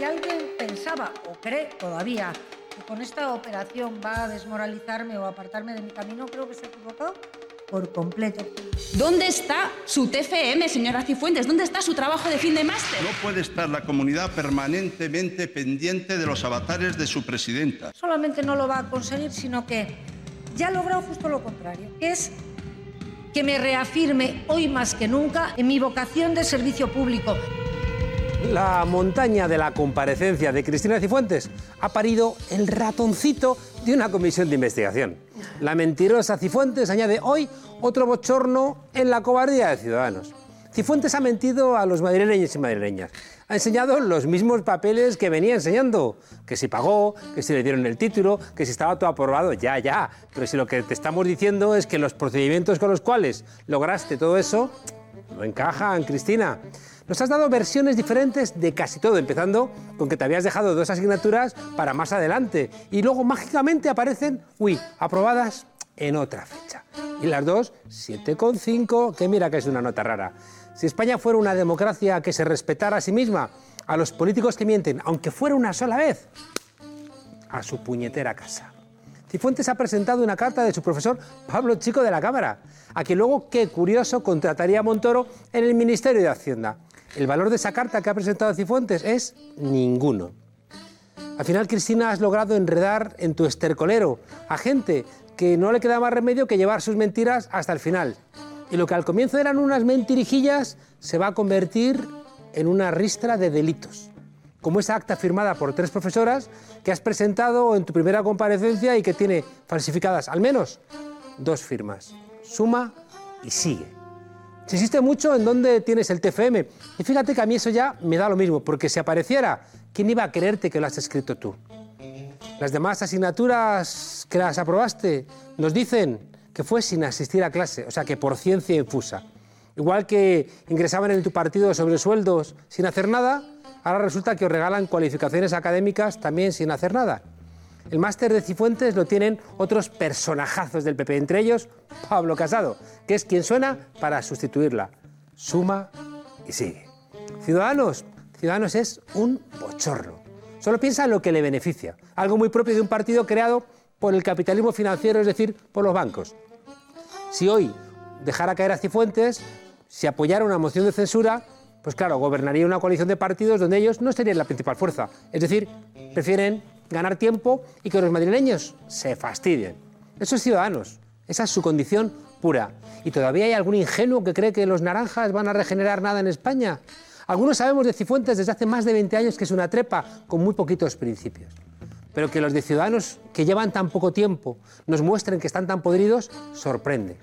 Si alguien pensaba o cree todavía que con esta operación va a desmoralizarme o apartarme de mi camino, creo que se ha equivocado por completo. ¿Dónde está su TFM, señora Cifuentes? ¿Dónde está su trabajo de fin de máster? No puede estar la comunidad permanentemente pendiente de los avatares de su presidenta. Solamente no lo va a conseguir, sino que ya ha logrado justo lo contrario, que es que me reafirme hoy más que nunca en mi vocación de servicio público. La montaña de la comparecencia de Cristina Cifuentes ha parido el ratoncito de una comisión de investigación. La mentirosa Cifuentes añade hoy otro bochorno en la cobardía de Ciudadanos. Cifuentes ha mentido a los madrileños y madrileñas. Ha enseñado los mismos papeles que venía enseñando. Que si pagó, que si le dieron el título, que si estaba todo aprobado. Ya, ya. Pero si lo que te estamos diciendo es que los procedimientos con los cuales lograste todo eso no encajan, Cristina. Nos has dado versiones diferentes de casi todo, empezando con que te habías dejado dos asignaturas para más adelante y luego mágicamente aparecen, uy, aprobadas en otra fecha. Y las dos, 7,5, que mira que es una nota rara. Si España fuera una democracia que se respetara a sí misma, a los políticos que mienten, aunque fuera una sola vez, a su puñetera casa. Cifuentes ha presentado una carta de su profesor Pablo Chico de la Cámara, a quien luego, qué curioso, contrataría a Montoro en el Ministerio de Hacienda. El valor de esa carta que ha presentado Cifuentes es ninguno. Al final, Cristina, has logrado enredar en tu estercolero a gente que no le queda más remedio que llevar sus mentiras hasta el final. Y lo que al comienzo eran unas mentirijillas se va a convertir en una ristra de delitos como esa acta firmada por tres profesoras que has presentado en tu primera comparecencia y que tiene falsificadas al menos dos firmas. Suma y sigue. Se insiste mucho en dónde tienes el TFM. Y fíjate que a mí eso ya me da lo mismo, porque si apareciera, ¿quién iba a creerte que lo has escrito tú? Las demás asignaturas que las aprobaste nos dicen que fue sin asistir a clase, o sea que por ciencia infusa. Igual que ingresaban en tu partido sobre sueldos sin hacer nada, ahora resulta que os regalan cualificaciones académicas también sin hacer nada. El máster de Cifuentes lo tienen otros personajazos del PP, entre ellos Pablo Casado, que es quien suena para sustituirla. Suma y sigue. Ciudadanos, Ciudadanos es un bochorno. Solo piensa en lo que le beneficia, algo muy propio de un partido creado por el capitalismo financiero, es decir, por los bancos. Si hoy dejara caer a Cifuentes, si apoyara una moción de censura, pues claro, gobernaría una coalición de partidos donde ellos no serían la principal fuerza. Es decir, prefieren ganar tiempo y que los madrileños se fastidien. Esos ciudadanos, esa es su condición pura. ¿Y todavía hay algún ingenuo que cree que los naranjas van a regenerar nada en España? Algunos sabemos de Cifuentes desde hace más de 20 años que es una trepa con muy poquitos principios. Pero que los de ciudadanos que llevan tan poco tiempo nos muestren que están tan podridos, sorprende.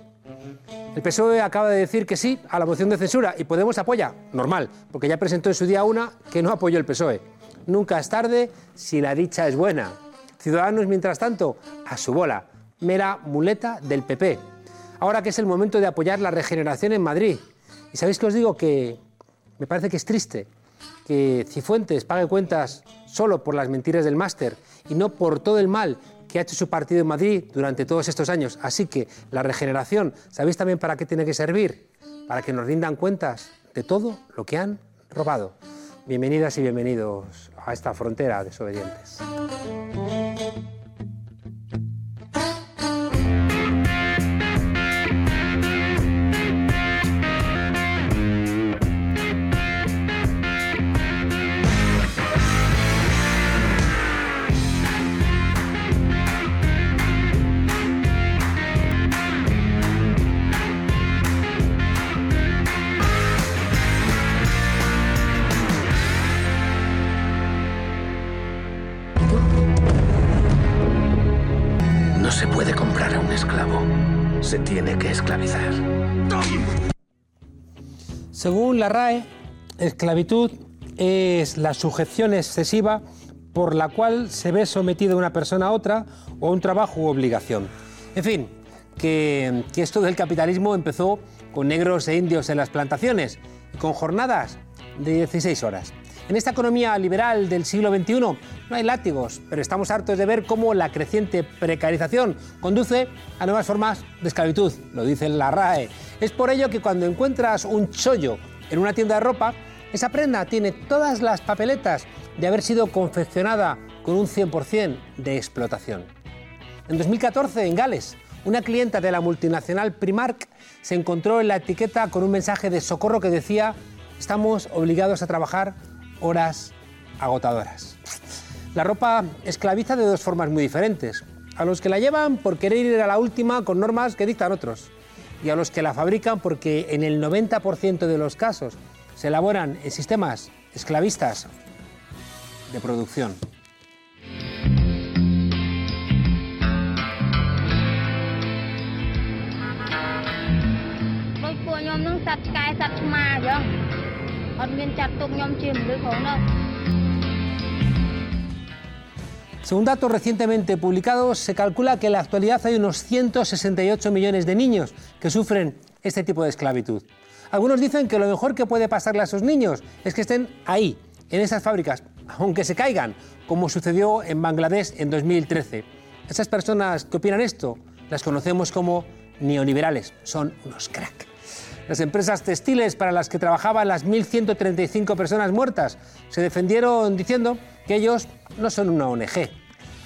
El PSOE acaba de decir que sí a la moción de censura y Podemos apoya, normal, porque ya presentó en su día una que no apoyó el PSOE. Nunca es tarde si la dicha es buena. Ciudadanos, mientras tanto, a su bola, mera muleta del PP. Ahora que es el momento de apoyar la regeneración en Madrid. Y sabéis que os digo que me parece que es triste que Cifuentes pague cuentas solo por las mentiras del máster y no por todo el mal que ha hecho su partido en Madrid durante todos estos años. Así que la regeneración, ¿sabéis también para qué tiene que servir? Para que nos rindan cuentas de todo lo que han robado. Bienvenidas y bienvenidos a esta frontera desobedientes. Tiene que esclavizar. Según la RAE, esclavitud es la sujeción excesiva por la cual se ve sometida una persona a otra o un trabajo u obligación. En fin, que, que esto del capitalismo empezó con negros e indios en las plantaciones con jornadas de 16 horas. En esta economía liberal del siglo XXI no hay látigos, pero estamos hartos de ver cómo la creciente precarización conduce a nuevas formas de esclavitud, lo dice la RAE. Es por ello que cuando encuentras un chollo en una tienda de ropa, Esa prenda tiene todas las papeletas de haber sido confeccionada con un 100% de explotación. En 2014, en Gales, una clienta de la multinacional Primark se encontró en la etiqueta con un mensaje de socorro que decía, estamos obligados a trabajar horas agotadoras. La ropa esclaviza de dos formas muy diferentes. A los que la llevan por querer ir a la última con normas que dictan otros. Y a los que la fabrican porque en el 90% de los casos se elaboran en sistemas esclavistas de producción. Según datos recientemente publicados, se calcula que en la actualidad hay unos 168 millones de niños que sufren este tipo de esclavitud. Algunos dicen que lo mejor que puede pasarle a esos niños es que estén ahí, en esas fábricas, aunque se caigan, como sucedió en Bangladesh en 2013. Esas personas que opinan esto las conocemos como neoliberales, son unos crack. Las empresas textiles para las que trabajaban las 1.135 personas muertas se defendieron diciendo que ellos no son una ONG.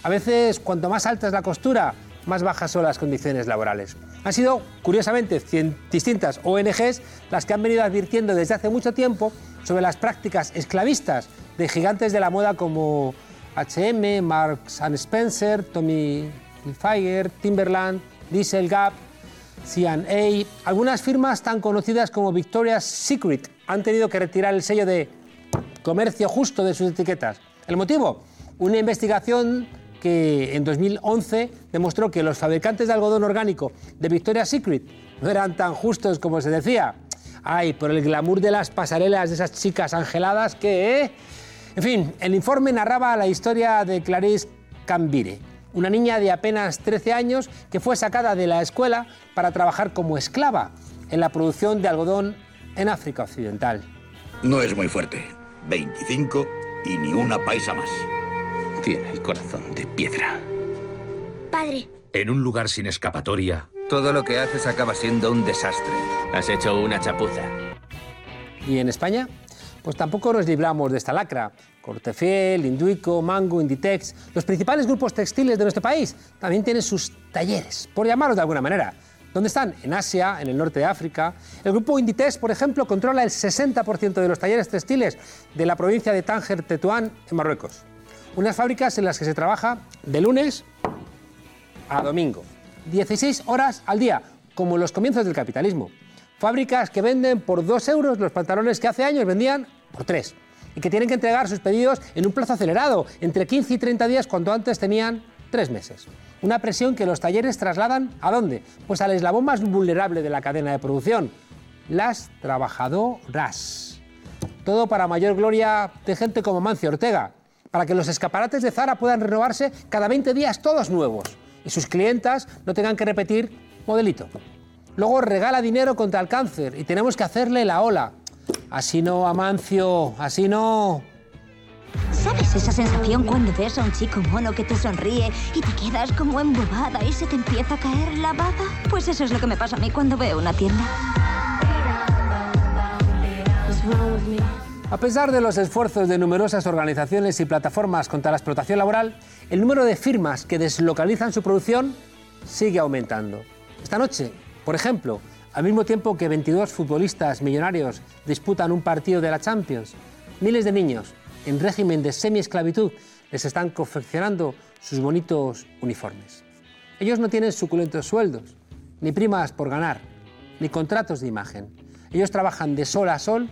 A veces, cuanto más alta es la costura, más bajas son las condiciones laborales. Han sido, curiosamente, distintas ONGs las que han venido advirtiendo desde hace mucho tiempo sobre las prácticas esclavistas de gigantes de la moda como H&M, Marks Spencer, Tommy Hilfiger, Timberland, Diesel Gap, C&A. Algunas firmas tan conocidas como Victoria's Secret han tenido que retirar el sello de comercio justo de sus etiquetas. ¿El motivo? Una investigación que en 2011 demostró que los fabricantes de algodón orgánico de Victoria's Secret no eran tan justos como se decía. Ay, por el glamour de las pasarelas de esas chicas angeladas que... ¿eh? En fin, el informe narraba la historia de Clarice Cambire, una niña de apenas 13 años que fue sacada de la escuela para trabajar como esclava en la producción de algodón en África Occidental. No es muy fuerte. 25 y ni una paisa más. Tiene el corazón de piedra. Padre. En un lugar sin escapatoria. Todo lo que haces acaba siendo un desastre. Has hecho una chapuza. ¿Y en España? Pues tampoco nos libramos de esta lacra. Cortefiel, Induico, Mango, Inditex, los principales grupos textiles de nuestro país también tienen sus talleres, por llamarlos de alguna manera. ¿Dónde están? En Asia, en el norte de África. El grupo Inditex, por ejemplo, controla el 60% de los talleres textiles de la provincia de Tánger, Tetuán, en Marruecos. Unas fábricas en las que se trabaja de lunes a domingo. 16 horas al día, como en los comienzos del capitalismo. Fábricas que venden por 2 euros los pantalones que hace años vendían por 3 y que tienen que entregar sus pedidos en un plazo acelerado, entre 15 y 30 días cuando antes tenían 3 meses. Una presión que los talleres trasladan ¿a dónde? Pues al eslabón más vulnerable de la cadena de producción, las trabajadoras. Todo para mayor gloria de gente como Mancio Ortega, para que los escaparates de Zara puedan renovarse cada 20 días todos nuevos y sus clientas no tengan que repetir modelito. Luego regala dinero contra el cáncer y tenemos que hacerle la ola. Así no, Amancio, así no. ¿Sabes esa sensación cuando ves a un chico mono que te sonríe y te quedas como embobada y se te empieza a caer la baba? Pues eso es lo que me pasa a mí cuando veo una tienda. A pesar de los esfuerzos de numerosas organizaciones y plataformas contra la explotación laboral, el número de firmas que deslocalizan su producción sigue aumentando. Esta noche por ejemplo, al mismo tiempo que 22 futbolistas millonarios disputan un partido de la Champions, miles de niños en régimen de semi-esclavitud les están confeccionando sus bonitos uniformes. Ellos no tienen suculentos sueldos, ni primas por ganar, ni contratos de imagen. Ellos trabajan de sol a sol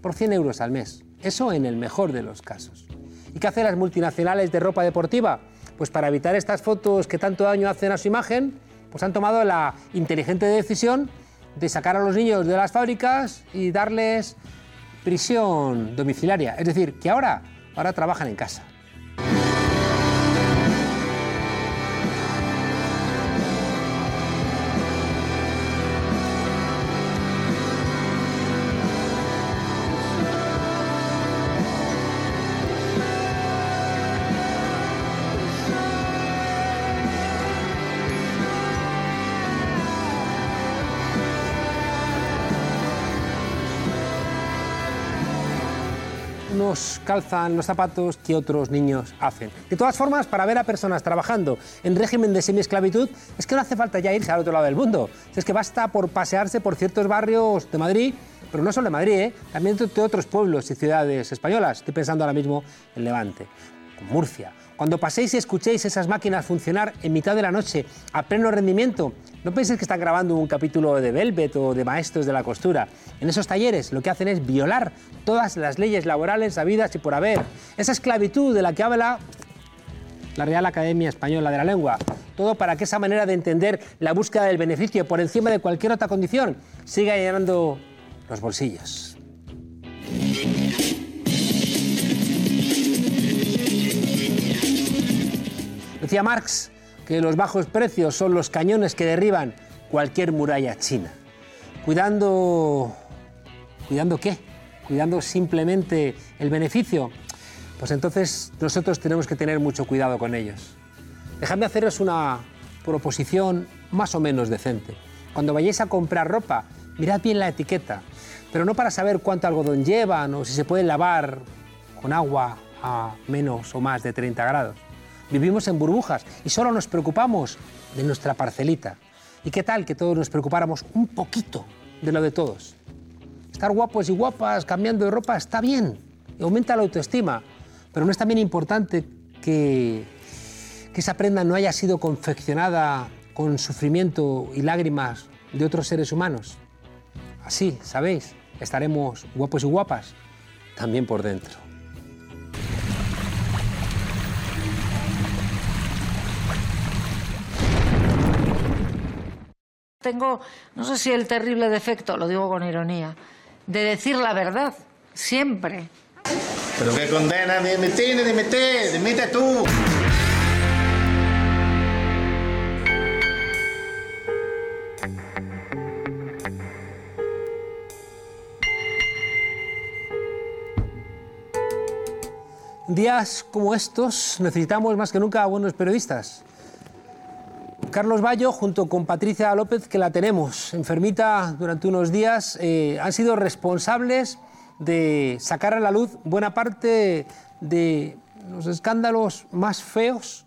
por 100 euros al mes. Eso en el mejor de los casos. ¿Y qué hacen las multinacionales de ropa deportiva? Pues para evitar estas fotos que tanto daño hacen a su imagen, pues han tomado la inteligente decisión de sacar a los niños de las fábricas y darles prisión domiciliaria. Es decir, que ahora, ahora trabajan en casa. Calzan los zapatos que otros niños hacen. De todas formas, para ver a personas trabajando en régimen de semiesclavitud, es que no hace falta ya irse al otro lado del mundo. Es que basta por pasearse por ciertos barrios de Madrid, pero no solo de Madrid, ¿eh? también de otros pueblos y ciudades españolas. Estoy pensando ahora mismo en Levante, en Murcia, cuando paséis y escuchéis esas máquinas funcionar en mitad de la noche a pleno rendimiento, no penséis que están grabando un capítulo de Velvet o de Maestros de la Costura. En esos talleres lo que hacen es violar todas las leyes laborales habidas y por haber. Esa esclavitud de la que habla la Real Academia Española de la Lengua. Todo para que esa manera de entender la búsqueda del beneficio por encima de cualquier otra condición siga llenando los bolsillos. Decía Marx que los bajos precios son los cañones que derriban cualquier muralla china. Cuidando... ¿Cuidando qué? Cuidando simplemente el beneficio. Pues entonces nosotros tenemos que tener mucho cuidado con ellos. Dejadme haceros una proposición más o menos decente. Cuando vayáis a comprar ropa, mirad bien la etiqueta, pero no para saber cuánto algodón llevan o si se puede lavar con agua a menos o más de 30 grados. Vivimos en burbujas y solo nos preocupamos de nuestra parcelita. ¿Y qué tal que todos nos preocupáramos un poquito de lo de todos? Estar guapos y guapas cambiando de ropa está bien aumenta la autoestima, pero no es también importante que, que esa prenda no haya sido confeccionada con sufrimiento y lágrimas de otros seres humanos. Así, ¿sabéis? Estaremos guapos y guapas también por dentro. Tengo, no sé si el terrible defecto, lo digo con ironía, de decir la verdad, siempre. Pero qué condena, dimite, dimite, dimite tú. Días como estos necesitamos más que nunca a buenos periodistas. Carlos Bayo, junto con Patricia López, que la tenemos enfermita durante unos días, eh, han sido responsables de sacar a la luz buena parte de los escándalos más feos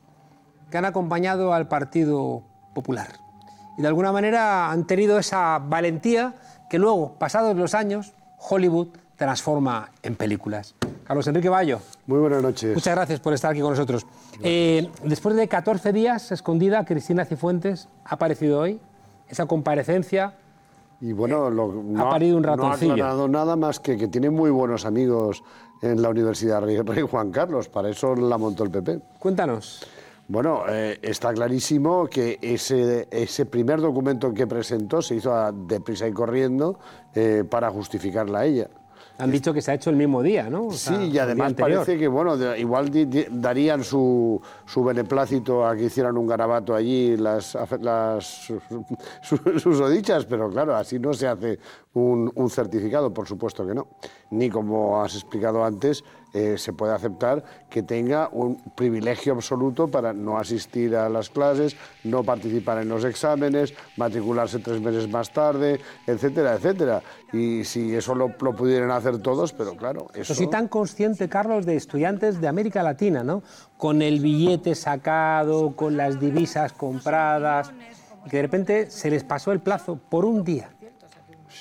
que han acompañado al Partido Popular. Y de alguna manera han tenido esa valentía que luego, pasados los años, Hollywood transforma en películas. Carlos Enrique Bayo. Muy buenas noches. Muchas gracias por estar aquí con nosotros. Eh, después de 14 días escondida, Cristina Cifuentes ha aparecido hoy. Esa comparecencia y bueno, lo, ha parido un ratoncillo. No ha aclarado nada más que que tiene muy buenos amigos en la Universidad Rey, Rey Juan Carlos. Para eso la montó el PP. Cuéntanos. Bueno, eh, está clarísimo que ese, ese primer documento que presentó se hizo a- deprisa y corriendo eh, para justificarla a ella. Han dicho que se ha hecho el mismo día, ¿no? O sea, Sí, y además parece que, bueno, de- igual darían su, su beneplácito a que hicieran un garabato allí las, las sus, sus- susodichas, pero claro, así no se hace un, un certificado, por supuesto que no. Ni como has explicado antes, eh, se puede aceptar que tenga un privilegio absoluto para no asistir a las clases, no participar en los exámenes, matricularse tres meses más tarde, etcétera, etcétera. Y si eso lo, lo pudieran hacer todos, pero claro, eso... Yo soy tan consciente, Carlos, de estudiantes de América Latina, ¿no? Con el billete sacado, con las divisas compradas, que de repente se les pasó el plazo por un día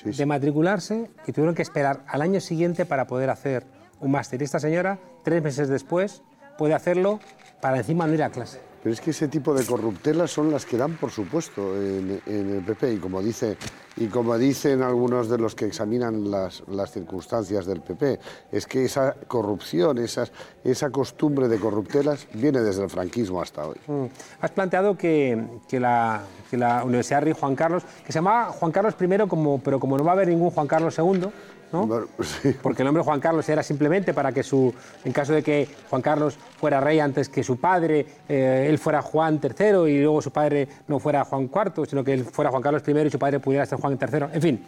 de matricularse y tuvieron que esperar al año siguiente para poder hacer un máster. Y esta señora, tres meses después, puede hacerlo para encima no ir a clase. Pero es que ese tipo de corruptelas son las que dan, por supuesto, en, en el PP. Y como, dice, y como dicen algunos de los que examinan las, las circunstancias del PP, es que esa corrupción, esas, esa costumbre de corruptelas viene desde el franquismo hasta hoy. Mm. Has planteado que, que la, que la Universidad Rey Juan Carlos, que se llamaba Juan Carlos I, como, pero como no va a haber ningún Juan Carlos II, ¿no? porque el nombre Juan Carlos era simplemente para que su, en caso de que Juan Carlos fuera rey antes que su padre, eh, él fuera Juan III y luego su padre no fuera Juan IV, sino que él fuera Juan Carlos I y su padre pudiera ser Juan III. En fin,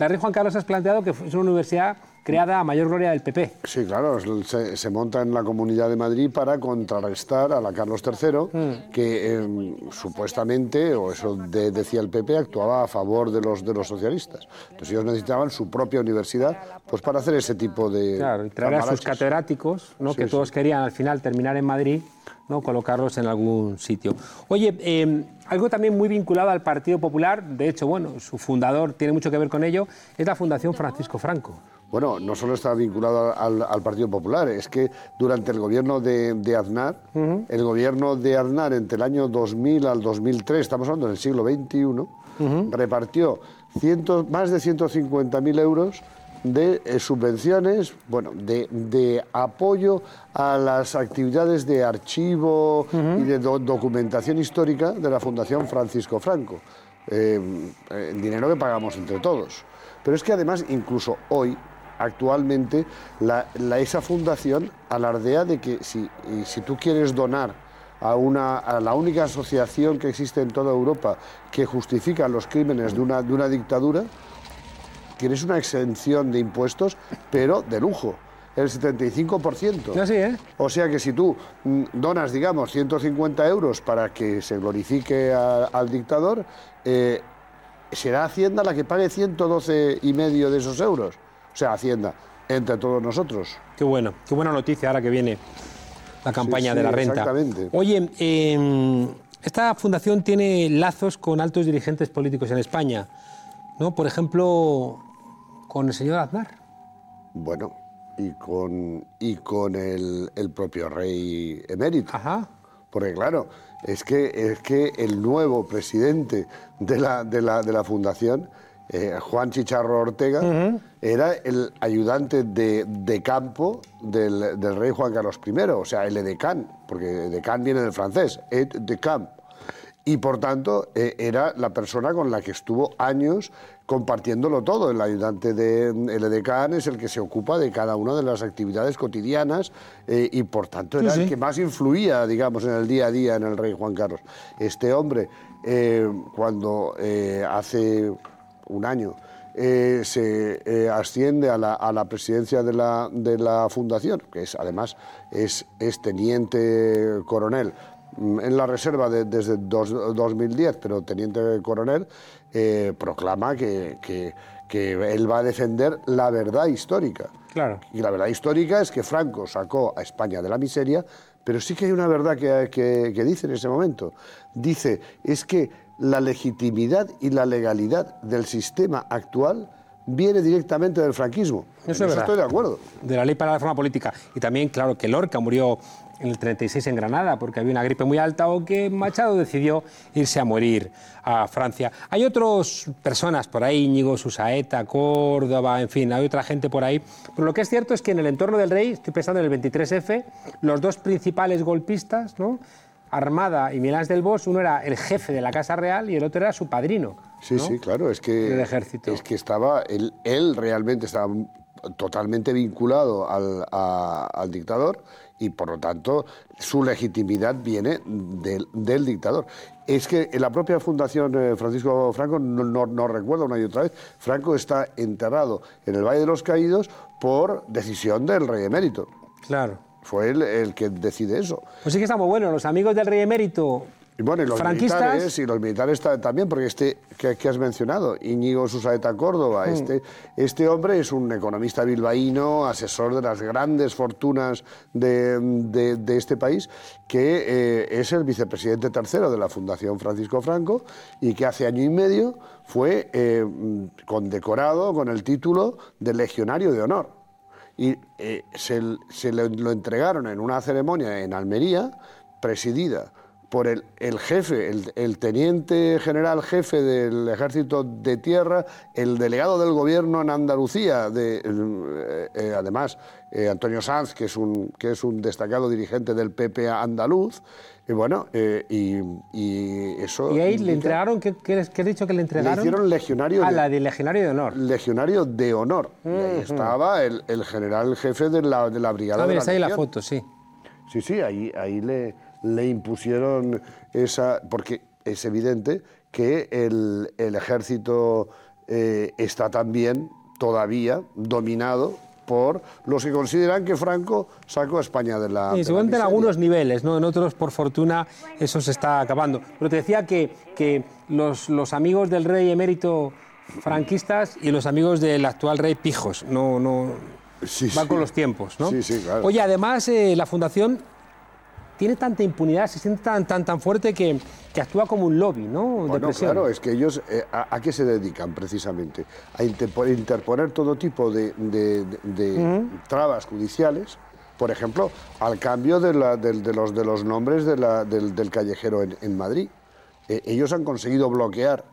la Rey Juan Carlos has planteado que es una universidad creada a mayor gloria del PP. Sí, claro, se, se monta en la Comunidad de Madrid para contrarrestar a la Carlos III, Mm. que eh, supuestamente, o eso de- decía el PP, actuaba a favor de los, de los socialistas. Entonces ellos necesitaban su propia universidad pues para hacer ese tipo de... Claro, y traer a sus catedráticos, ¿no? Sí, que sí. todos querían al final terminar en Madrid, ¿no? colocarlos en algún sitio. Oye, eh, algo también muy vinculado al Partido Popular, de hecho, bueno, su fundador tiene mucho que ver con ello, es la Fundación Francisco Franco. Bueno, no solo está vinculado al, al Partido Popular, es que durante el gobierno de, de Aznar, el gobierno de Aznar entre el año 2000 al 2003, estamos hablando del siglo XXI, repartió cientos, más de 150.000 euros de eh, subvenciones, bueno, de, de apoyo a las actividades de archivo y de do- documentación histórica de la Fundación Francisco Franco. Eh, eh, dinero que pagamos entre todos. Pero es que además, incluso hoy, actualmente, la, la- esa fundación alardea de que si, si tú quieres donar a, una, a la única asociación que existe en toda Europa que justifica los crímenes de una, de una dictadura, tienes una exención de impuestos, pero de lujo, el 75%. Así, ¿eh? O sea que si tú mm, donas, digamos, 150 euros para que se glorifique a- al dictador, eh, será Hacienda la que pague 112 y medio de esos euros. O sea, Hacienda, entre todos nosotros. Qué bueno, qué buena noticia ahora que viene la campaña Sí, de la renta. exactamente. Oye, eh, esta fundación tiene lazos con altos dirigentes políticos en España, ¿no? Por ejemplo, con el señor Aznar. Bueno, y con, y con el, el propio rey emérito. Porque claro, es que, es que el nuevo presidente de la, de la, de la fundación, eh, Juan Chicharro Ortega, era el ayudante de, de campo del, del rey Juan Carlos I, o sea, el edecán, porque edecán viene del francés, et de camp. Y por tanto, eh, era la persona con la que estuvo años compartiéndolo todo. El ayudante del de, edecán es el que se ocupa de cada una de las actividades cotidianas eh, y por tanto era Sí, sí. el que más influía, digamos, en el día a día en el rey Juan Carlos. Este hombre, eh, cuando eh, hace un año se asciende a la, a la presidencia de la, de la fundación, que es además es, es teniente coronel mm, en la reserva de- desde dos- 2010, pero teniente coronel, eh, proclama que, que- que él va a defender la verdad histórica. Claro. Y la verdad histórica es que Franco sacó a España de la miseria, pero sí que hay una verdad que, que- que dice en ese momento. Dice, es que la legitimidad y la legalidad del sistema actual viene directamente del franquismo. Eso es verdad. estoy de acuerdo. De la ley para la reforma política. Y también, claro, que Lorca murió en el 36 en Granada porque había una gripe muy alta o que Machado decidió irse a morir a Francia. Hay otras personas por ahí, Íñigo Susaeta, Córdoba, en fin, hay otra gente por ahí. Pero lo que es cierto es que en el entorno del rey, estoy pensando en el 23F, los dos principales golpistas, ¿no? Armada y Milán del Bosch, uno era el jefe de la Casa Real y el otro era su padrino. Sí, ¿no? sí, claro, es que Del ejército. es que estaba él, él realmente estaba totalmente vinculado al, a- al dictador y por lo tanto su legitimidad viene del, del dictador. Es que en la propia Fundación eh, Francisco Franco, no, no- no recuerdo una y otra vez, Franco está enterrado en el Valle de los Caídos por decisión del rey emérito. Claro. Fue él el que decide eso. Pues sí que está muy bueno. Los amigos del rey emérito Y bueno, y los franquistas militares, y los militares ta- también, porque este que, que has mencionado, Íñigo Susaeta Córdoba, Mm. este, este hombre es un economista bilbaíno, asesor de las grandes fortunas de, de- de este país, que eh, es el vicepresidente tercero de la Fundación Francisco Franco y que hace año y medio fue eh, condecorado con el título de Legionario de Honor y eh, se, se le- lo entregaron en una ceremonia en Almería, presidida por el, el jefe, el, el teniente general jefe del ejército de tierra, el delegado del gobierno en Andalucía, de, eh, eh, además eh, Antonio Sanz, que es, un, que es un destacado dirigente del PP andaluz, y bueno, y, y eso... Y ahí le entregaron, ¿qué, qué, qué has dicho que le le entregaron? hicieron legionario Ah, de- la de legionario de honor. legionario de honor. Y ahí estaba el, el general jefe de la, de la brigada Ah, de mira, la está ahí la foto, sí. Sí, sí, ahí, ahí le, le impusieron esa... Porque es evidente que el, el ejército eh, está también todavía dominado por los que consideran que Franco sacó a España de la. Sí, de se la cuenta en algunos niveles, ¿no? En otros, por fortuna, eso se está acabando. Pero te decía que, que los, los amigos del rey emérito franquistas y los amigos del actual rey pijos, no, no Sí, van sí. con los tiempos, ¿no? Sí, sí, claro. Oye, además eh, la fundación tiene tanta impunidad, se siente tan, tan, tan fuerte que, que actúa como un lobby, ¿no? de Bueno, presión. claro, es que ellos eh, a, a qué se dedican precisamente? A interpo- interponer todo tipo de, de- de- de trabas judiciales, por ejemplo, al cambio de, la- del- de los, de los nombres de la- del, del callejero en, en Madrid. Eh, ellos han conseguido bloquear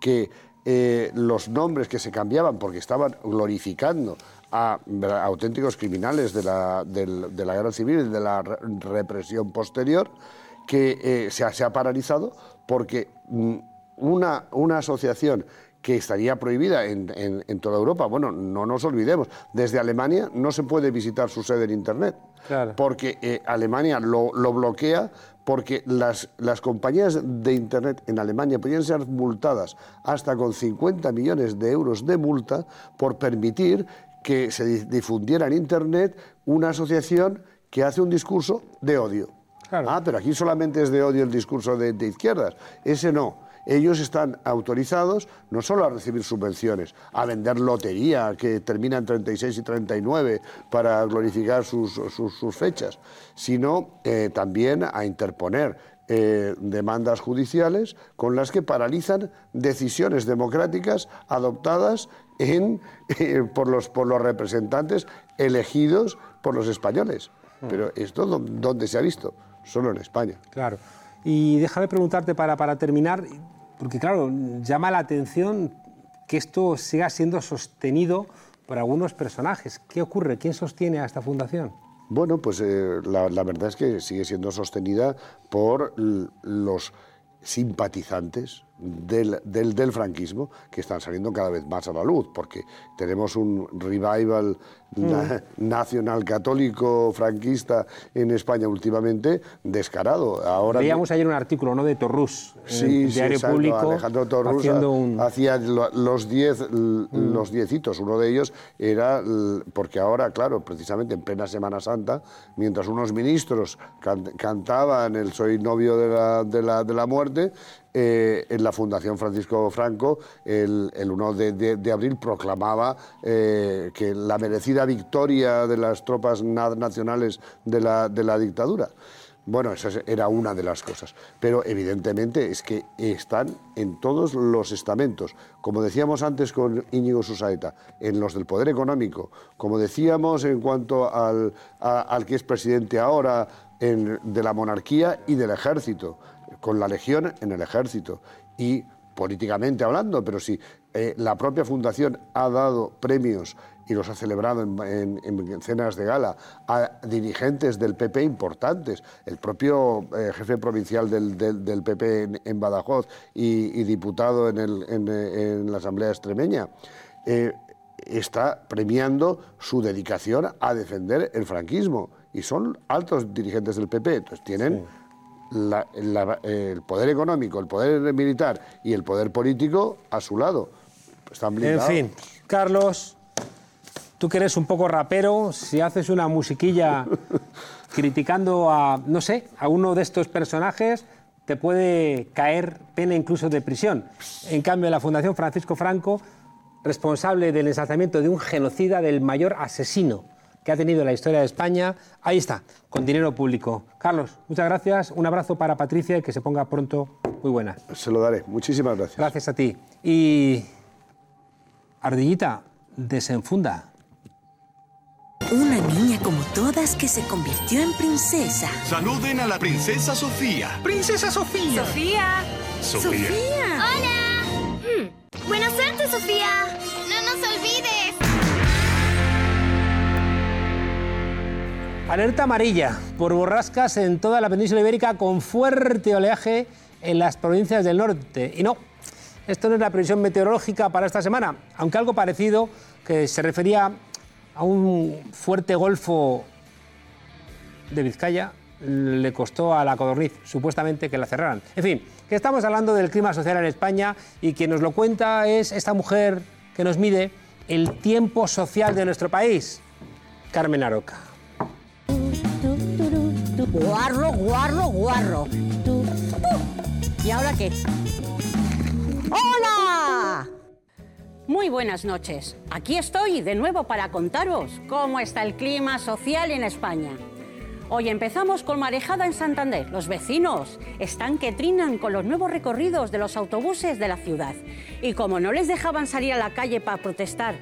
que eh, los nombres que se cambiaban porque estaban glorificando a, a auténticos criminales de la, del- de la guerra civil y de la re- represión posterior, que eh, se, ha, se ha paralizado porque mm, una, una asociación que estaría prohibida en, en- en toda Europa, bueno, no nos olvidemos, desde Alemania no se puede visitar su sede en Internet, Claro. porque eh, Alemania lo, lo bloquea porque las, las compañías de Internet en Alemania podían ser multadas hasta con 50 millones de euros de multa por permitir que se di- difundiera en Internet una asociación que hace un discurso de odio. Claro. Ah, pero aquí solamente es de odio el discurso de, de izquierdas. Ese no. Ellos están autorizados no solo a recibir subvenciones, a vender lotería que termina en 36 y 39 para glorificar sus, sus- sus fechas, sino eh, también a interponer eh, demandas judiciales con las que paralizan decisiones democráticas adoptadas en, eh, por, los, por los representantes elegidos por los españoles. Pero esto, ¿dó- ¿dónde se ha visto? Solo en España. Claro. Y déjame preguntarte para, para terminar, porque claro, llama la atención que esto siga siendo sostenido por algunos personajes. ¿Qué ocurre? ¿Quién sostiene a esta fundación? Bueno, pues eh, la, la verdad es que sigue siendo sostenida por los simpatizantes del, del- del franquismo que están saliendo cada vez más a la luz, porque tenemos un revival na- nacional católico franquista en España últimamente descarado. Ahora Veíamos ayer un artículo ¿no? de Torrús Sí, el sí, diario exacto. público Alejandro ha- un... hacía lo- los diez, l- los diecitos. Uno de ellos era porque ahora, claro, precisamente en plena Semana Santa, mientras unos ministros can- cantaban el Soy novio de la, de la, de la muerte, eh, en la Fundación Francisco Franco, el, el 1 de, abril proclamaba eh, que la merecida victoria de las tropas na- nacionales de la, dictadura. Bueno, esa es- era una de las cosas. Pero evidentemente es que están en todos los estamentos. Como decíamos antes con Íñigo Susaeta, en los del poder económico. Como decíamos en cuanto al, al que es presidente ahora de la monarquía y del ejército. Con la legión en el ejército. Y políticamente hablando, pero si eh, la propia fundación ha dado premios y los ha celebrado en, en- en cenas de gala a dirigentes del PP importantes, el propio eh, jefe provincial del, del- PP en, Badajoz y, y diputado en, el- en, en la Asamblea extremeña, eh, está premiando su dedicación a defender el franquismo. Y son altos dirigentes del PP, entonces tienen la- la- el poder económico, el poder militar y el poder político a su lado. Están En blindados. fin, Carlos, tú que eres un poco rapero, si haces una musiquilla criticando a, no sé, a uno de estos personajes, te puede caer pena incluso de prisión. En cambio, la Fundación Francisco Franco, responsable del ensalzamiento de un genocida, del mayor asesino que ha tenido la historia de España, ahí está, con dinero público. Carlos, muchas gracias, un abrazo para Patricia y que se ponga pronto muy buena. Se lo daré. Muchísimas gracias. Gracias a ti. Y. Ardillita, desenfunda. Una niña como todas que se convirtió en princesa. Saluden a la princesa Sofía. Princesa Sofía. Sofía. Sofía. ¡Hola! Hmm. Buena suerte, Sofía. No nos olvides. Alerta amarilla por borrascas en toda la península ibérica con fuerte oleaje en las provincias del norte. Y no, esto no es la previsión meteorológica para esta semana, aunque algo parecido que se refería a un fuerte golfo de Vizcaya le costó a la codorniz, supuestamente, que la cerraran. En fin, que estamos hablando del clima social en España y quien nos lo cuenta es esta mujer que nos mide el tiempo social de nuestro país, Carmen Aroca. Guarro, guarro, guarro. ¿Y ahora qué? ¡Hola! Muy buenas noches. Aquí estoy de nuevo para contaros cómo está el clima social en España. Hoy empezamos con marejada en Santander. Los vecinos están que trinan con los nuevos recorridos de los autobuses de la ciudad. Y como no les dejaban salir a la calle para protestar,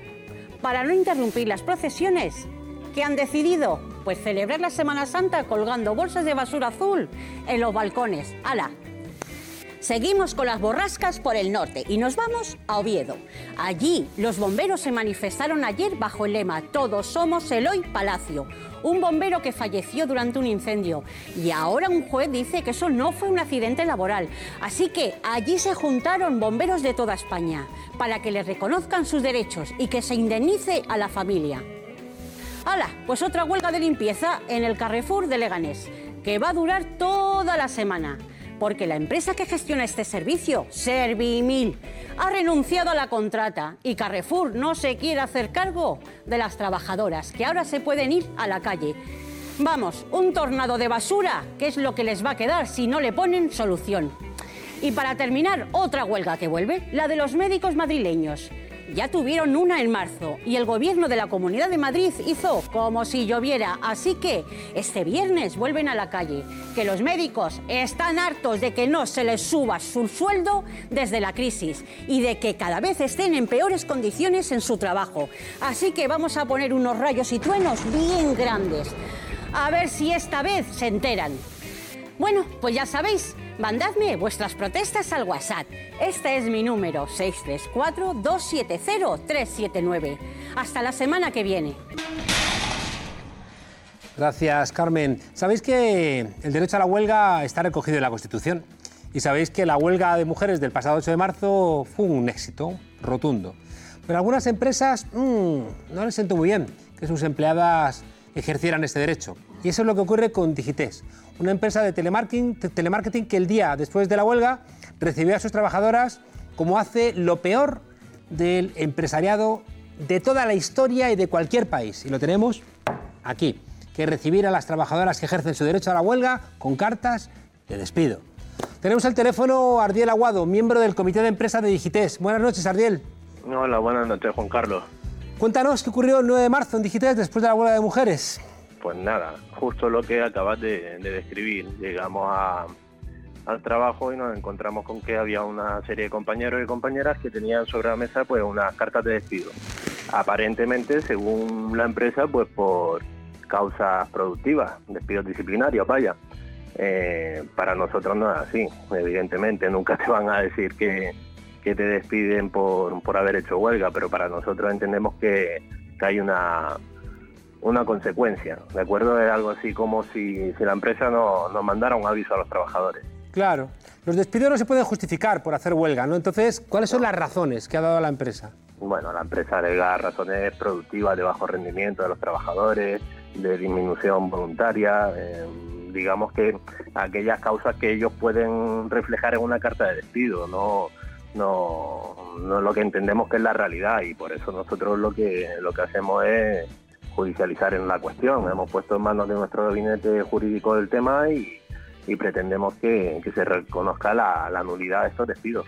para no interrumpir las procesiones, ¿qué han decidido? Pues celebrar la Semana Santa colgando bolsas de basura azul en los balcones. ¡Hala! Seguimos con las borrascas por el norte y nos vamos a Oviedo. Allí los bomberos se manifestaron ayer bajo el lema Todos somos Eloy Palacio, un bombero que falleció durante un incendio. Y ahora un juez dice que eso no fue un accidente laboral. Así que allí se juntaron bomberos de toda España para que les reconozcan sus derechos y que se indemnice a la familia. ¡Hala! Pues otra huelga de limpieza en el Carrefour de Leganés, que va a durar toda la semana porque la empresa que gestiona este servicio, Servimil, ha renunciado a la contrata y Carrefour no se quiere hacer cargo de las trabajadoras, que ahora se pueden ir a la calle. Vamos, un tornado de basura, que es lo que les va a quedar si no le ponen solución. Y para terminar, otra huelga que vuelve, la de los médicos madrileños. Ya tuvieron una en marzo y el gobierno de la Comunidad de Madrid hizo como si lloviera. Así que este viernes vuelven a la calle. Que los médicos están hartos de que no se les suba su sueldo desde la crisis y de que cada vez estén en peores condiciones en su trabajo. Así que vamos a poner unos rayos y truenos bien grandes. A ver si esta vez se enteran. Bueno, pues ya sabéis, mandadme vuestras protestas al WhatsApp. Este es mi número, 634-270-379. Hasta la semana que viene. Gracias, Carmen. Sabéis que el derecho a la huelga está recogido en la Constitución. Y sabéis que la huelga de mujeres del pasado 8 de marzo fue un éxito rotundo. Pero algunas empresas mmm, no les siento muy bien que sus empleadas ejercieran este derecho. Y eso es lo que ocurre con Digites, una empresa de telemarketing, telemarketing que el día después de la huelga recibió a sus trabajadoras como hace lo peor del empresariado de toda la historia y de cualquier país. Y lo tenemos aquí, que recibir a las trabajadoras que ejercen su derecho a la huelga con cartas de despido. Tenemos al teléfono Ardiel Aguado, miembro del comité de empresa de Digites. Buenas noches, Ardiel. Hola, buenas noches, Juan Carlos. Cuéntanos qué ocurrió el 9 de marzo en Digites después de la huelga de mujeres. Pues nada, justo lo que acabas de, de describir. Llegamos al trabajo y nos encontramos con que había una serie de compañeros y compañeras que tenían sobre la mesa pues unas cartas de despido. Aparentemente, según la empresa, pues por causas productivas, despidos disciplinarios, vaya. Eh, para nosotros no es así, evidentemente, nunca te van a decir que, que te despiden por, por haber hecho huelga, pero para nosotros entendemos que hay una, una consecuencia, ¿de acuerdo? Es algo así como si, si la empresa no, nos mandara un aviso a los trabajadores. Claro. Los despidos no se pueden justificar por hacer huelga, ¿no? Entonces, ¿cuáles son las razones que ha dado la empresa? Bueno, la empresa alega razones productivas de bajo rendimiento de los trabajadores, de disminución voluntaria, eh, digamos que aquellas causas que ellos pueden reflejar en una carta de despido, no, no, no lo que entendemos que es la realidad y por eso nosotros lo que, lo que hacemos es judicializar en la cuestión. Hemos puesto en manos de nuestro gabinete jurídico el tema y, y pretendemos que, que, se reconozca la, la, nulidad de estos despidos.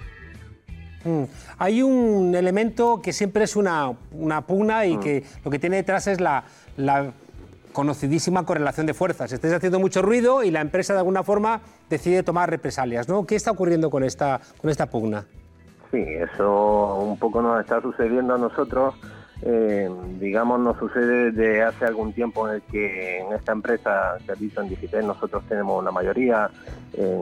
Mm. Hay un elemento que siempre es una, una pugna y mm. que lo que tiene detrás es la, la conocidísima correlación de fuerzas. Estáis haciendo mucho ruido y la empresa de alguna forma decide tomar represalias. ¿no? ¿Qué está ocurriendo con esta, con esta pugna? Sí, eso un poco nos está sucediendo a nosotros eh, digamos, nos sucede desde hace algún tiempo en el que en esta empresa, Servicio en Digital, nosotros tenemos una mayoría en,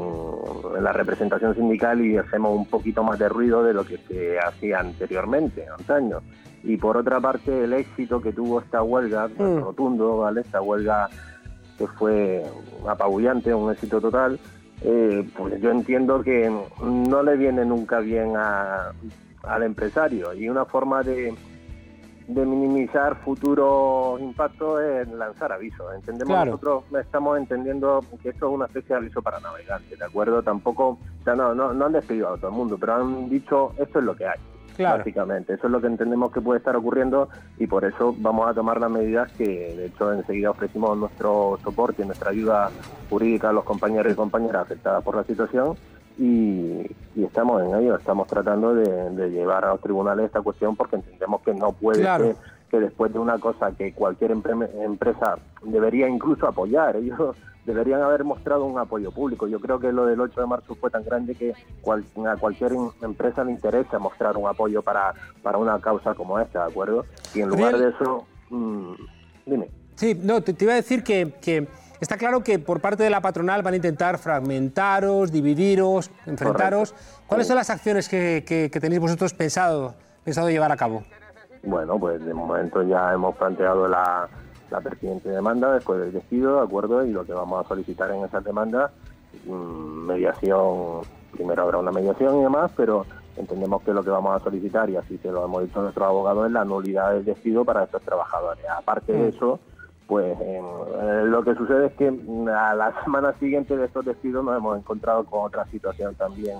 en, la representación sindical y hacemos un poquito más de ruido de lo que se hacía anteriormente, antaño. Y por otra parte, el éxito que tuvo esta huelga, mm. rotundo, ¿vale? Esta huelga que fue apabullante, un éxito total, eh, pues yo entiendo que no le viene nunca bien a, al empresario y una forma de de minimizar futuros impactos es lanzar avisos. Entendemos Claro. nosotros estamos entendiendo que esto es una especie de aviso para navegantes, ¿de acuerdo? Tampoco, o sea, no, no, no han despedido a todo el mundo, pero han dicho esto es lo que hay. Claro. Básicamente, eso es lo que entendemos que puede estar ocurriendo y por eso vamos a tomar las medidas que, de hecho, enseguida ofrecimos nuestro soporte y nuestra ayuda jurídica a los compañeros y compañeras afectadas por la situación y, y estamos en ello, estamos tratando de, de llevar a los tribunales esta cuestión porque entendemos que no puede Claro. ser que después de una cosa que cualquier empre- empresa debería incluso apoyar, ellos deberían haber mostrado un apoyo público. Yo creo que lo del 8 de marzo fue tan grande que cual- a cualquier in- empresa le interesa mostrar un apoyo para, para una causa como esta, ¿de acuerdo? Y en lugar de eso, mm, dime. Sí, no, te, te iba a decir que, que está claro que por parte de la patronal van a intentar fragmentaros, dividiros, enfrentaros. ¿Cuáles son las acciones que, que- que tenéis vosotros pensado, pensado llevar a cabo? Bueno, pues de momento ya hemos planteado la, la pertinente demanda después del despido, ¿de acuerdo? Y lo que vamos a solicitar en esas demandas, mm, mediación, primero habrá una mediación y demás, pero entendemos que lo que vamos a solicitar, y así se lo hemos dicho a nuestros abogados, es la nulidad del despido para estos trabajadores. Aparte de eso, pues eh, lo que sucede es que mm, a la semana siguiente de estos despidos nos hemos encontrado con otra situación también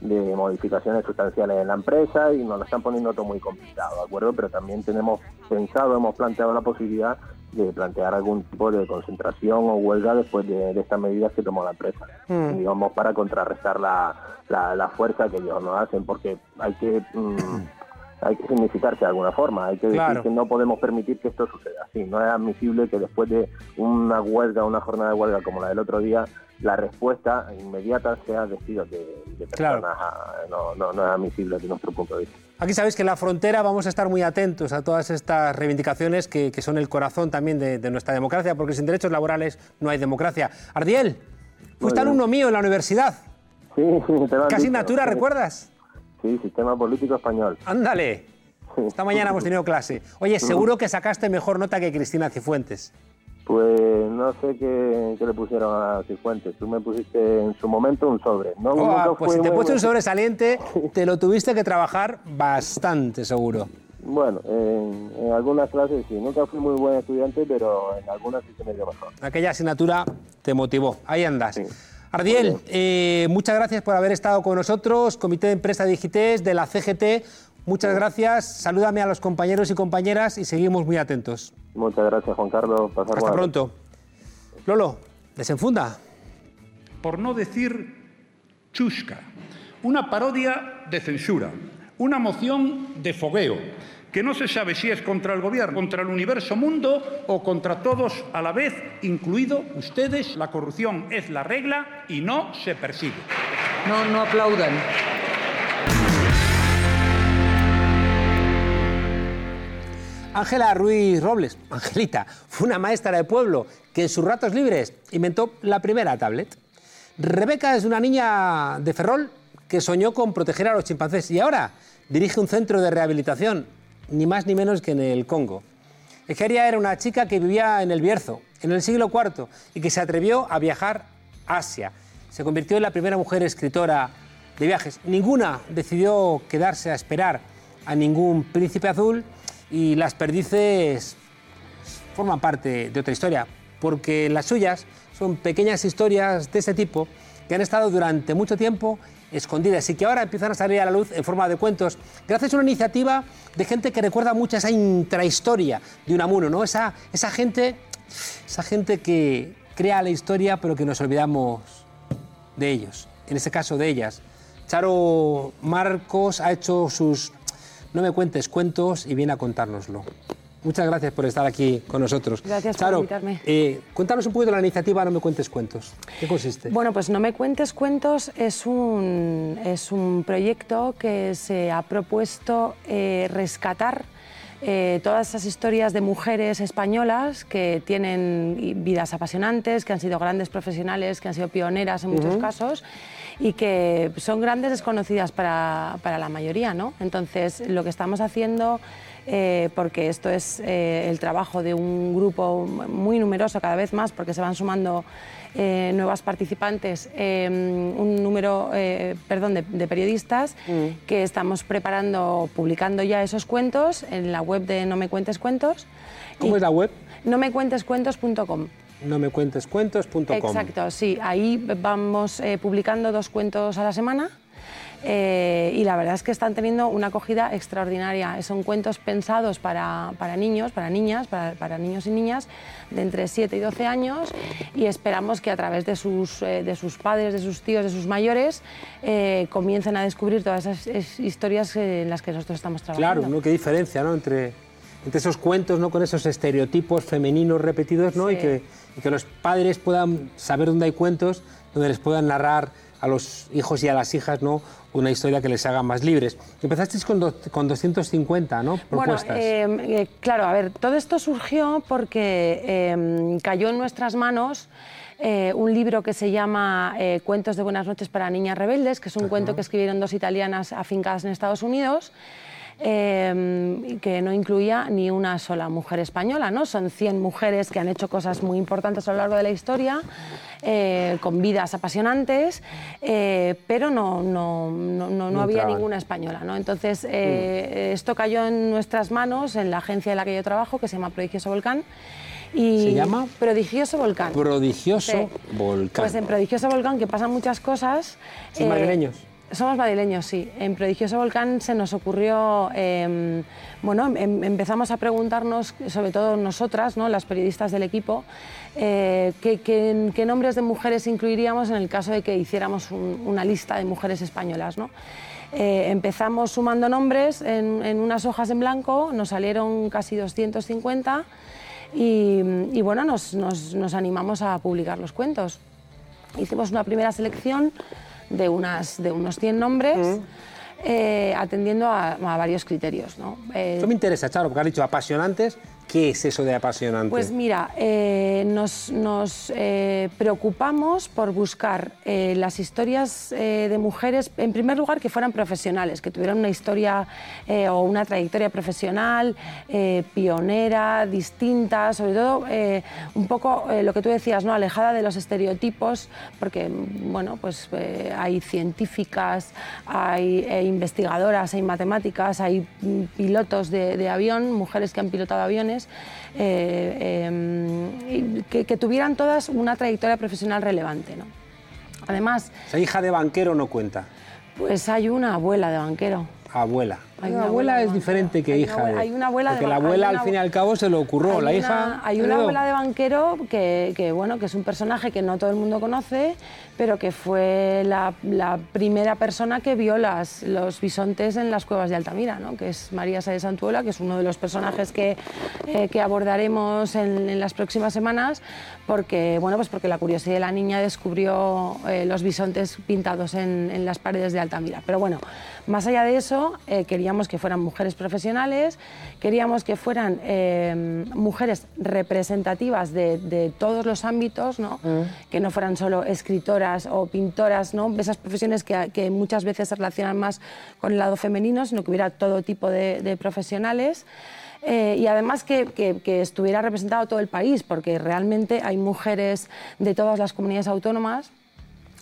de modificaciones sustanciales en la empresa y nos lo están poniendo todo muy complicado, ¿de acuerdo? Pero también tenemos pensado, hemos planteado la posibilidad de plantear algún tipo de concentración o huelga después de, de estas medidas que tomó la empresa, Mm. digamos, para contrarrestar la, la, la fuerza que ellos nos hacen, porque hay que... mm, hay que significarse de alguna forma, hay que decir Claro. que no podemos permitir que esto suceda así. No es admisible que después de una huelga, una jornada de huelga como la del otro día, la respuesta inmediata sea despido de, de Claro. personas. Ah, No, no, no es admisible desde nuestro punto de vista. Aquí sabéis que en la frontera vamos a estar muy atentos a todas estas reivindicaciones que, que son el corazón también de, de nuestra democracia, porque sin derechos laborales no hay democracia. Ardiel, fuiste alumno mío en la universidad. Sí, sí, te lo ¿Qué asignatura sí. recuerdas? Sí, sistema político español. Ándale. Esta mañana hemos tenido clase. Oye, seguro que sacaste mejor nota que Cristina Cifuentes. Pues no sé qué, qué le pusieron a Cifuentes. Tú me pusiste en su momento un sobre. No, Oh, pues si te puesto un sobresaliente, te lo tuviste que trabajar bastante, seguro. Bueno, en, en algunas clases sí. Nunca fui muy buen estudiante, pero en algunas sí se me dio mejor. Aquella asignatura te motivó. Ahí andas. Ardiel, eh, muchas gracias por haber estado con nosotros, Comité de Empresa Digités de la CGT. Muchas gracias. Salúdame a los compañeros y compañeras y seguimos muy atentos. Muchas gracias, Juan Carlos. Pasar Hasta buena pronto. Lolo, desenfunda. por no decir chusca, una parodia de censura, una moción de fogueo, que no se sabe si es contra el gobierno, contra el universo mundo o contra todos a la vez, incluido ustedes. La corrupción es la regla y no se persigue. No, no aplaudan. Ángela Ruiz Robles, Angelita, fue una maestra de pueblo que en sus ratos libres inventó la primera tablet. Rebeca es una niña de Ferrol que soñó con proteger a los chimpancés y ahora dirige un centro de rehabilitación, ni más ni menos que en el Congo. Egeria era una chica que vivía en el Bierzo, en el siglo IV, y que se atrevió a viajar a Asia. Se convirtió en la primera mujer escritora de viajes. Ninguna decidió quedarse a esperar a ningún príncipe azul y las perdices forman parte de otra historia, porque las suyas son pequeñas historias de ese tipo que han estado durante mucho tiempo escondidas y que ahora empiezan a salir a la luz en forma de cuentos, gracias a una iniciativa de gente que recuerda mucho esa intrahistoria de Unamuno, ¿no? Esa, esa gente, esa gente que crea la historia pero que nos olvidamos de ellos, en este caso de ellas. Charo Marcos ha hecho sus No me cuentes cuentos y viene a contárnoslo. Muchas gracias por estar aquí con nosotros. Gracias por Charo, invitarme. eh, cuéntanos un poquito de la iniciativa No me cuentes cuentos. ¿Qué consiste? Bueno, pues No me cuentes cuentos es un, es un proyecto que se ha propuesto eh, rescatar eh, todas esas historias de mujeres españolas que tienen vidas apasionantes, que han sido grandes profesionales, que han sido pioneras en muchos casos y que son grandes desconocidas para, para la mayoría. ¿no? Entonces, lo que estamos haciendo eh, porque esto es eh, el trabajo de un grupo muy numeroso cada vez más, porque se van sumando eh, nuevas participantes, eh, un número perdón, de, de periodistas Mm. que estamos preparando, publicando ya esos cuentos en la web de No Me Cuentes Cuentos. ¿Cómo es la web? No me cuentes cuentos.com. No me cuentes cuentos.com. Exacto, sí. Ahí vamos eh, publicando dos cuentos a la semana. eh, y la verdad es que están teniendo una acogida extraordinaria. Son cuentos pensados para, para niños, para niñas, para, para niños y niñas de entre 7 y 12 años y esperamos que a través de sus, eh, de sus padres, de sus tíos, de sus mayores, eh, comiencen a descubrir todas esas es- historias en las que nosotros estamos trabajando. Claro, ¿no? Qué diferencia, ¿no? Entre, entre esos cuentos, ¿no? Con esos estereotipos femeninos repetidos, ¿no? Y, que, y que los padres puedan saber dónde hay cuentos, donde les puedan narrar a los hijos y a las hijas, ¿no? Una historia que les haga más libres. Empezasteis con, do- con 250, ¿no? Propuestas. Bueno, eh, eh, claro, a ver, todo esto surgió porque eh, cayó en nuestras manos eh, un libro que se llama Cuentos de Buenas noches para Niñas Rebeldes, que es un cuento que escribieron dos italianas afincadas en Estados Unidos. Eh, que no incluía ni una sola mujer española, ¿no? Son 100 mujeres que han hecho cosas muy importantes a lo largo de la historia, eh, con vidas apasionantes, eh, pero no, no, no, no- no había ninguna española. ¿no? Entonces, eh, esto cayó en nuestras manos, en la agencia en la que yo trabajo, que se llama Prodigioso Volcán. Y ¿Se llama? Prodigioso Volcán. Prodigioso Sí. volcán. Pues en Prodigioso Volcán, que pasan muchas cosas. ¿Son madrileños? Somos madrileños, sí. En Prodigioso Volcán se nos ocurrió, eh, bueno, em- empezamos a preguntarnos, sobre todo nosotras, ¿no? las periodistas del equipo, eh, qué, nombres de mujeres incluiríamos en el caso de que hiciéramos un- una lista de mujeres españolas. ¿no? Eh, empezamos sumando nombres en, unas hojas en blanco, nos salieron casi 250 y, bueno, nos- nos animamos a publicar los cuentos. Hicimos una primera selección de, unas, de unos 100 nombres, eh, atendiendo a, a varios criterios. ¿no? Eh, Eso me interesa, Charo, porque has dicho apasionantes. ¿Qué es eso de apasionante? Pues mira, eh, nos, nos, eh, preocupamos por buscar eh, las historias de mujeres, en primer lugar, que fueran profesionales, que tuvieran una historia o una trayectoria profesional pionera, distinta, sobre todo un poco lo que tú decías, ¿no? alejada de los estereotipos, porque bueno, pues, hay científicas, hay investigadoras, hay matemáticas, hay mm, pilotos de avión, mujeres que han pilotado aviones, eh, eh, que tuvieran todas una trayectoria profesional relevante. ¿no? Además, Esa hija de banquero no cuenta. pues hay una abuela de banquero. Abuela. Hay la una abuela abuela es diferente que Hay hija. una abuela- de- hay una abuela de Porque la ba- hay abuela al fin y al cabo se lo ocurrió. La una- hija. Hay una abuela de banquero que, que, bueno, que es un personaje que no todo el mundo conoce, pero que fue la, la primera persona que vio las, los bisontes en las cuevas de Altamira, ¿no? que es María Sáez Santuola, que es uno de los personajes que, eh, que abordaremos en, en las próximas semanas, porque, bueno, pues porque la curiosidad de la niña descubrió eh, los bisontes pintados en, en las paredes de Altamira. Pero bueno, más allá de eso, eh, queríamos que fueran mujeres profesionales, queríamos que fueran eh, mujeres representativas de, de todos los ámbitos, ¿no? que no fueran solo escritoras o pintoras, ¿no? esas profesiones que, que muchas veces se relacionan más con el lado femenino, sino que hubiera todo tipo de, de profesionales. Eh, y además que, que- que estuviera representado todo el país, porque realmente hay mujeres de todas las comunidades autónomas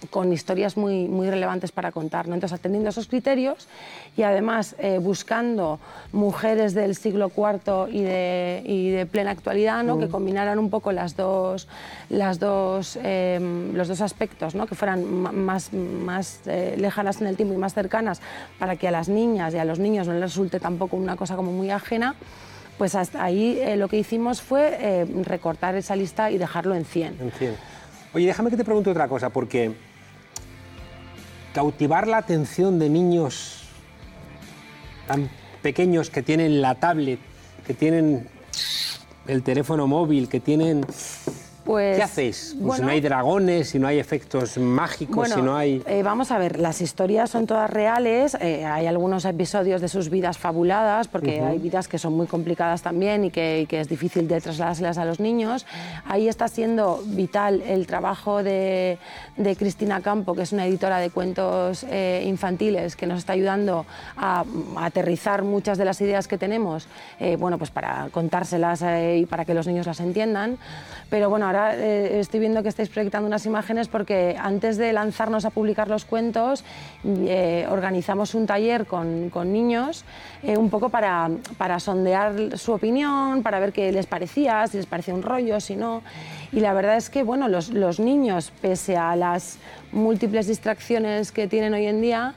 con historias muy, muy relevantes para contar. ¿no? Entonces, atendiendo a esos criterios y además eh, buscando mujeres del siglo IV y de, y de plena actualidad, ¿no? Mm. que combinaran un poco las dos, las dos, eh, los dos aspectos, ¿no? que fueran más, más eh, lejanas en el tiempo y más cercanas, para que a las niñas y a los niños no les resulte tampoco una cosa como muy ajena. Pues hasta ahí eh, lo que hicimos fue recortar esa lista y dejarlo en 100. En fin. Oye, déjame que te pregunte otra cosa, porque cautivar la atención de niños tan pequeños que tienen la tablet, que tienen el teléfono móvil, que tienen Pues, ¿Qué hacéis? Pues si bueno. no hay dragones, si no hay efectos mágicos, Bueno, si no hay... eh, vamos a ver, las historias son todas reales, eh, hay algunos episodios de sus vidas fabuladas, porque Ujú. hay vidas que son muy complicadas también y que, y que es difícil de trasladárselas a los niños. Ahí está siendo vital el trabajo de, de Cristina Campo, que es una editora de cuentos eh, infantiles, que nos está ayudando a, a aterrizar muchas de las ideas que tenemos, eh, bueno, pues para contárselas eh, y para que los niños las entiendan. Pero bueno, ahora eh, estoy viendo que estáis proyectando unas imágenes porque antes de lanzarnos a publicar los cuentos, eh, organizamos un taller con, con niños, eh, un poco para, para sondear su opinión, para ver qué les parecía, si les parecía un rollo, si no. Y la verdad es que bueno, los, los niños, pese a las múltiples distracciones que tienen hoy en día,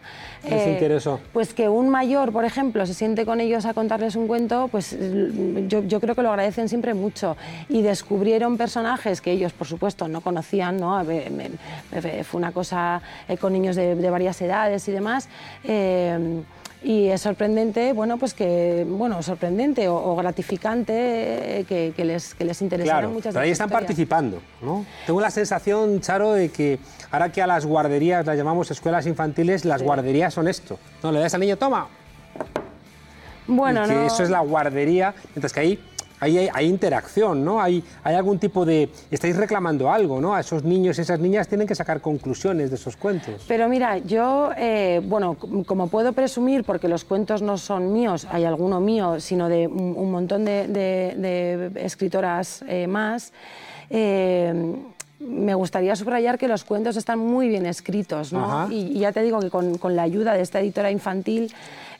Les interesó. pues que un mayor, por ejemplo, se siente con ellos a contarles un cuento, pues eh, yo, yo creo que lo agradecen siempre mucho. Y descubrieron personajes que ellos, por supuesto, no conocían, ¿no? Fue una cosa eh, con niños de, de varias edades y demás. eh, y es sorprendente, bueno, pues que, bueno, sorprendente o, o gratificante eh, que, que les, que les interesaran Claro, muchas pero ahí están historias. participando, ¿no? Tengo la sensación, Charo, de que ahora que a las guarderías las llamamos escuelas infantiles, las guarderías son esto. No, le das al niño, toma. Bueno, y que no- eso es la guardería, mientras que ahí, ahí hay, hay interacción, ¿no? Hay, hay algún tipo de... Estáis reclamando algo, ¿no? A esos niños y esas niñas tienen que sacar conclusiones de esos cuentos. Pero mira, yo, eh, bueno, como puedo presumir, porque los cuentos no son míos, hay alguno mío, sino de un, un montón de, de- de escritoras eh, más, eh, me gustaría subrayar que los cuentos están muy bien escritos, ¿no? Y ya te digo que con, con la ayuda de esta editora infantil,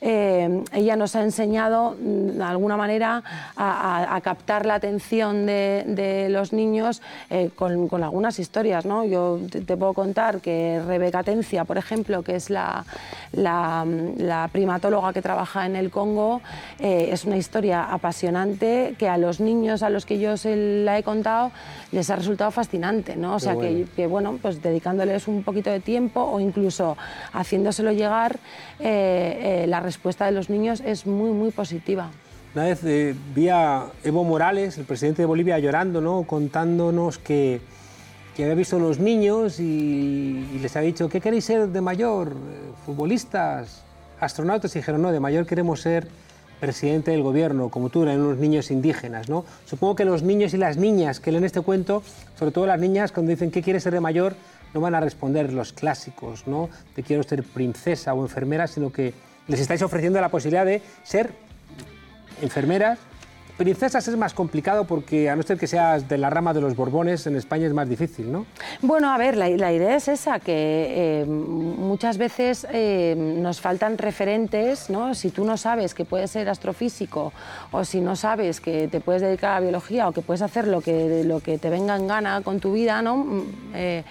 eh, ella nos ha enseñado mm, de alguna manera a, a- a captar la atención de, de los niños eh, con, con algunas historias. ¿no? Yo te, te puedo contar que Rebeca Tencia, por ejemplo, que es la, la- la primatóloga que trabaja en el Congo, eh, es una historia apasionante que a los niños a los que yo se la he contado les ha resultado fascinante. ¿no? O sea, bueno. que, que, bueno, pues dedicándoles un poquito de tiempo o incluso haciéndoselo llegar, la respuesta de los niños es muy, muy positiva. Una vez eh, vi a Evo Morales, el presidente de Bolivia, llorando, ¿no? contándonos que, que había visto a unos niños y, y les ha dicho, ¿qué queréis ser de mayor? Eh, ¿Futbolistas? ¿Astronautas? Y dijeron, no, de mayor queremos ser presidente del gobierno, como tú, eran unos niños indígenas. ¿no? Supongo que los niños y las niñas que leen este cuento, sobre todo las niñas, cuando dicen, ¿qué quieres ser de mayor? No van a responder los clásicos, ¿no? De quiero ser princesa o enfermera, sino que les estáis ofreciendo la posibilidad de ser enfermeras. Princesas es más complicado porque a no ser que seas de la rama de los Borbones, en España es más difícil, ¿no? Bueno, a ver, la, idea es esa, que eh, muchas veces eh, nos faltan referentes, ¿no? Si tú no sabes que puedes ser astrofísico o si no sabes que te puedes dedicar a la biología o que puedes hacer lo que, lo que te venga en gana con tu vida, ¿no? Mm, eh,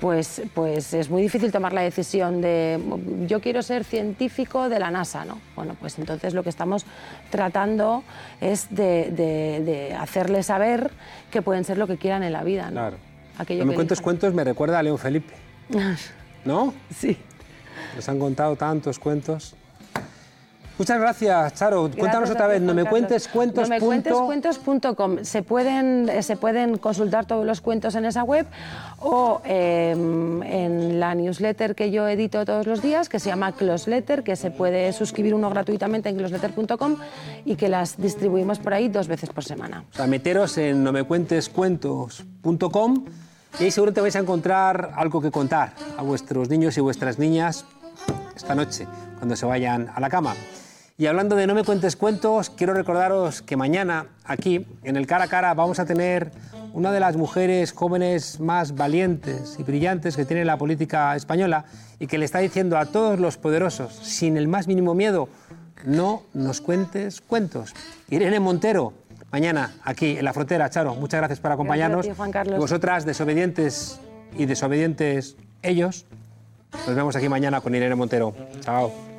pues, pues es muy difícil tomar la decisión de yo quiero ser científico de la NASA, ¿no? Bueno, pues entonces lo que estamos tratando es de, de- de hacerles saber que pueden ser lo que quieran en la vida, ¿no? Claro. Aquello No me cuentes cuentos, me recuerda a León Felipe, ¿no? Sí. Nos han contado tantos cuentos. Muchas gracias, Charo. Cuéntanos Gracias otra vez, no me cuentes cuentos. No me cuentes cuentos.com. Se pueden, se pueden consultar todos los cuentos en esa web o eh, en la newsletter que yo edito todos los días, que se llama Closletter, que se puede suscribir uno gratuitamente en closletter.com y que las distribuimos por ahí dos veces por semana. O sea, meteros en nomecuentescuentos.com y ahí seguramente vais a encontrar algo que contar a vuestros niños y vuestras niñas esta noche, cuando se vayan a la cama. Y hablando de No me cuentes cuentos, quiero recordaros que mañana aquí, en el cara a cara, vamos a tener una de las mujeres jóvenes más valientes y brillantes que tiene la política española y que le está diciendo a todos los poderosos, sin el más mínimo miedo, no nos cuentes cuentos. Irene Montero, mañana aquí en la frontera. Charo, muchas gracias por acompañarnos. Gracias a ti, Juan Carlos. Y vosotras, desobedientes y desobedientes ellos, nos vemos aquí mañana con Irene Montero. Chao.